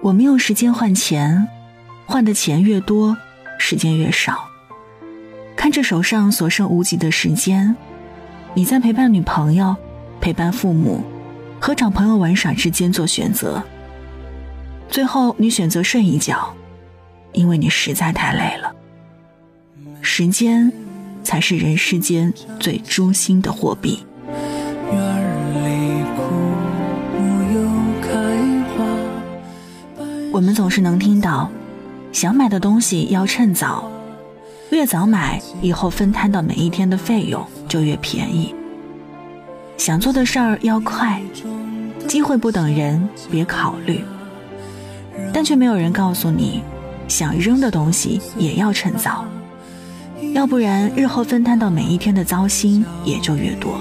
我们用时间换钱，换的钱越多，时间越少。看着手上所剩无几的时间，你在陪伴女朋友、陪伴父母和找朋友玩耍之间做选择。最后，你选择睡一觉，因为你实在太累了。时间，才是人世间最诛心的货币。我们总是能听到，想买的东西要趁早，越早买，以后分摊到每一天的费用就越便宜。想做的事儿要快，机会不等人，别考虑。但却没有人告诉你，想扔的东西也要趁早，要不然日后分摊到每一天的糟心也就越多。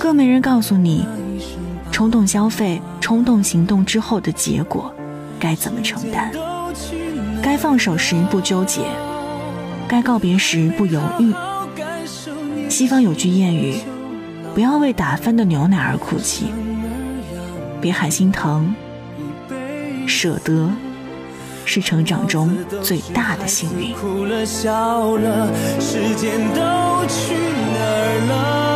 更没人告诉你，冲动消费、冲动行动之后的结果。该怎么承担？该放手时不纠结，该告别时不犹豫。西方有句谚语：“不要为打翻的牛奶而哭泣，别喊心疼。舍得是成长中最大的幸运。”时间都去哪了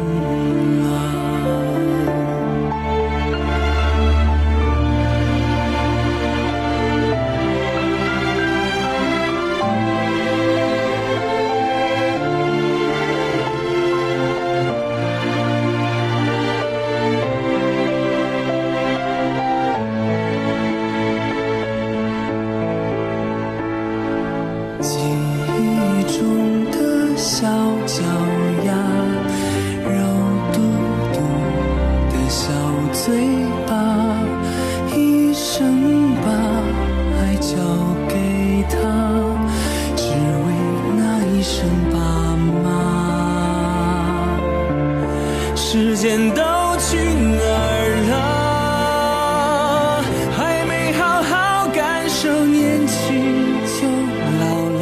小脚丫肉嘟嘟的小嘴巴一生把爱交给他只为那一声爸妈。时间都去哪儿了？还没好好感受年轻就老了。